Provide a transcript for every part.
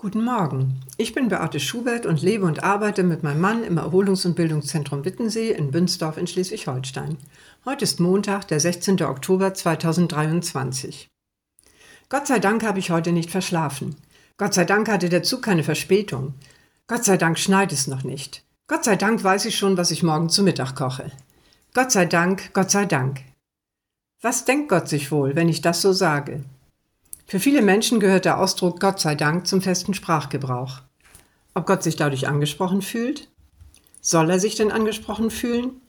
Guten Morgen. Ich bin Beate Schubert und lebe und arbeite mit meinem Mann im Erholungs- und Bildungszentrum Wittensee in Bünsdorf in Schleswig-Holstein. Heute ist Montag, der 16. Oktober 2023. Gott sei Dank habe ich heute nicht verschlafen. Gott sei Dank hatte der Zug keine Verspätung. Gott sei Dank schneit es noch nicht. Gott sei Dank weiß ich schon, was ich morgen zu Mittag koche. Gott sei Dank, Gott sei Dank. Was denkt Gott sich wohl, wenn ich das so sage? Für viele Menschen gehört der Ausdruck Gott sei Dank zum festen Sprachgebrauch. Ob Gott sich dadurch angesprochen fühlt? Soll er sich denn angesprochen fühlen?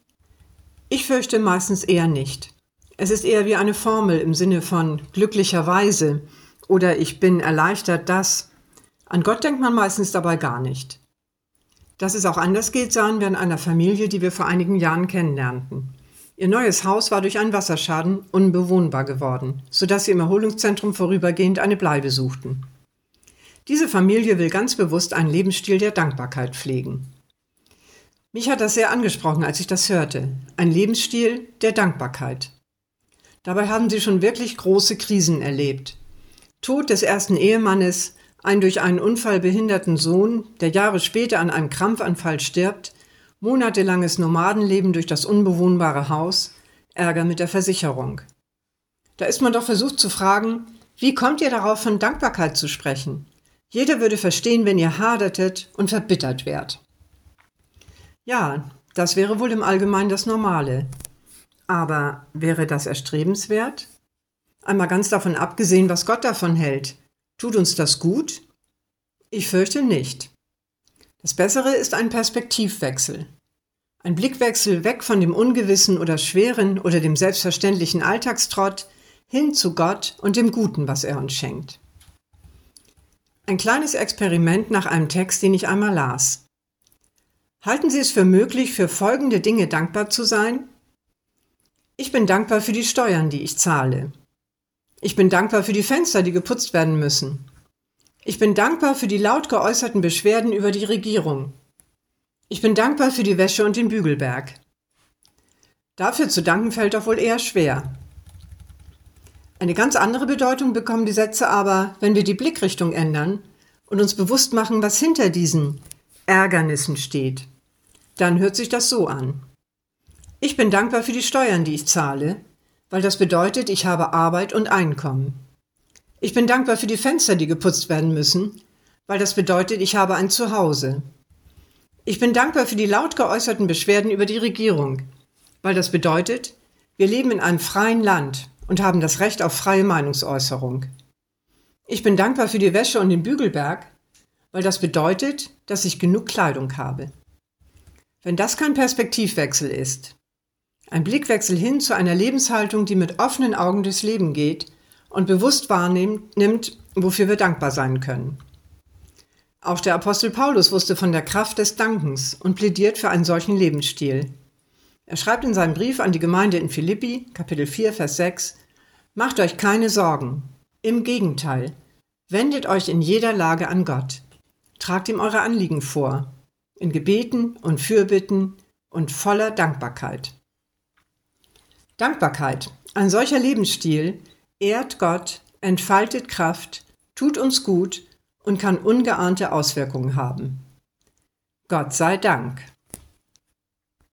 Ich fürchte meistens eher nicht. Es ist eher wie eine Formel im Sinne von glücklicherweise oder ich bin erleichtert, dass. An Gott denkt man meistens dabei gar nicht. Dass es auch anders geht, sahen wir in einer Familie, die wir vor einigen Jahren kennenlernten. Ihr neues Haus war durch einen Wasserschaden unbewohnbar geworden, sodass sie im Erholungszentrum vorübergehend eine Bleibe suchten. Diese Familie will ganz bewusst einen Lebensstil der Dankbarkeit pflegen. Mich hat das sehr angesprochen, als ich das hörte. Ein Lebensstil der Dankbarkeit. Dabei haben sie schon wirklich große Krisen erlebt. Tod des ersten Ehemannes, ein durch einen Unfall behinderten Sohn, der Jahre später an einem Krampfanfall stirbt, Monatelanges Nomadenleben durch das unbewohnbare Haus, Ärger mit der Versicherung. Da ist man doch versucht zu fragen, wie kommt ihr darauf, von Dankbarkeit zu sprechen? Jeder würde verstehen, wenn ihr hadertet und verbittert wärt. Ja, das wäre wohl im Allgemeinen das Normale. Aber wäre das erstrebenswert? Einmal ganz davon abgesehen, was Gott davon hält. Tut uns das gut? Ich fürchte nicht. Das Bessere ist ein Perspektivwechsel. Ein Blickwechsel weg von dem Ungewissen oder Schweren oder dem selbstverständlichen Alltagstrott hin zu Gott und dem Guten, was er uns schenkt. Ein kleines Experiment nach einem Text, den ich einmal las. Halten Sie es für möglich, für folgende Dinge dankbar zu sein? Ich bin dankbar für die Steuern, die ich zahle. Ich bin dankbar für die Fenster, die geputzt werden müssen. Ich bin dankbar für die laut geäußerten Beschwerden über die Regierung. Ich bin dankbar für die Wäsche und den Bügelberg. Dafür zu danken fällt doch wohl eher schwer. Eine ganz andere Bedeutung bekommen die Sätze aber, wenn wir die Blickrichtung ändern und uns bewusst machen, was hinter diesen Ärgernissen steht. Dann hört sich das so an. Ich bin dankbar für die Steuern, die ich zahle, weil das bedeutet, ich habe Arbeit und Einkommen. Ich bin dankbar für die Fenster, die geputzt werden müssen, weil das bedeutet, ich habe ein Zuhause. Ich bin dankbar für die laut geäußerten Beschwerden über die Regierung, weil das bedeutet, wir leben in einem freien Land und haben das Recht auf freie Meinungsäußerung. Ich bin dankbar für die Wäsche und den Bügelberg, weil das bedeutet, dass ich genug Kleidung habe. Wenn das kein Perspektivwechsel ist, ein Blickwechsel hin zu einer Lebenshaltung, die mit offenen Augen durchs Leben geht und bewusst wahrnimmt, wofür wir dankbar sein können. Auch der Apostel Paulus wusste von der Kraft des Dankens und plädiert für einen solchen Lebensstil. Er schreibt in seinem Brief an die Gemeinde in Philippi, Kapitel 4, Vers 6, Macht euch keine Sorgen. Im Gegenteil, wendet euch in jeder Lage an Gott. Tragt ihm eure Anliegen vor, in Gebeten und Fürbitten und voller Dankbarkeit. Dankbarkeit, ein solcher Lebensstil, ehrt Gott, entfaltet Kraft, tut uns gut und kann ungeahnte Auswirkungen haben. Gott sei Dank.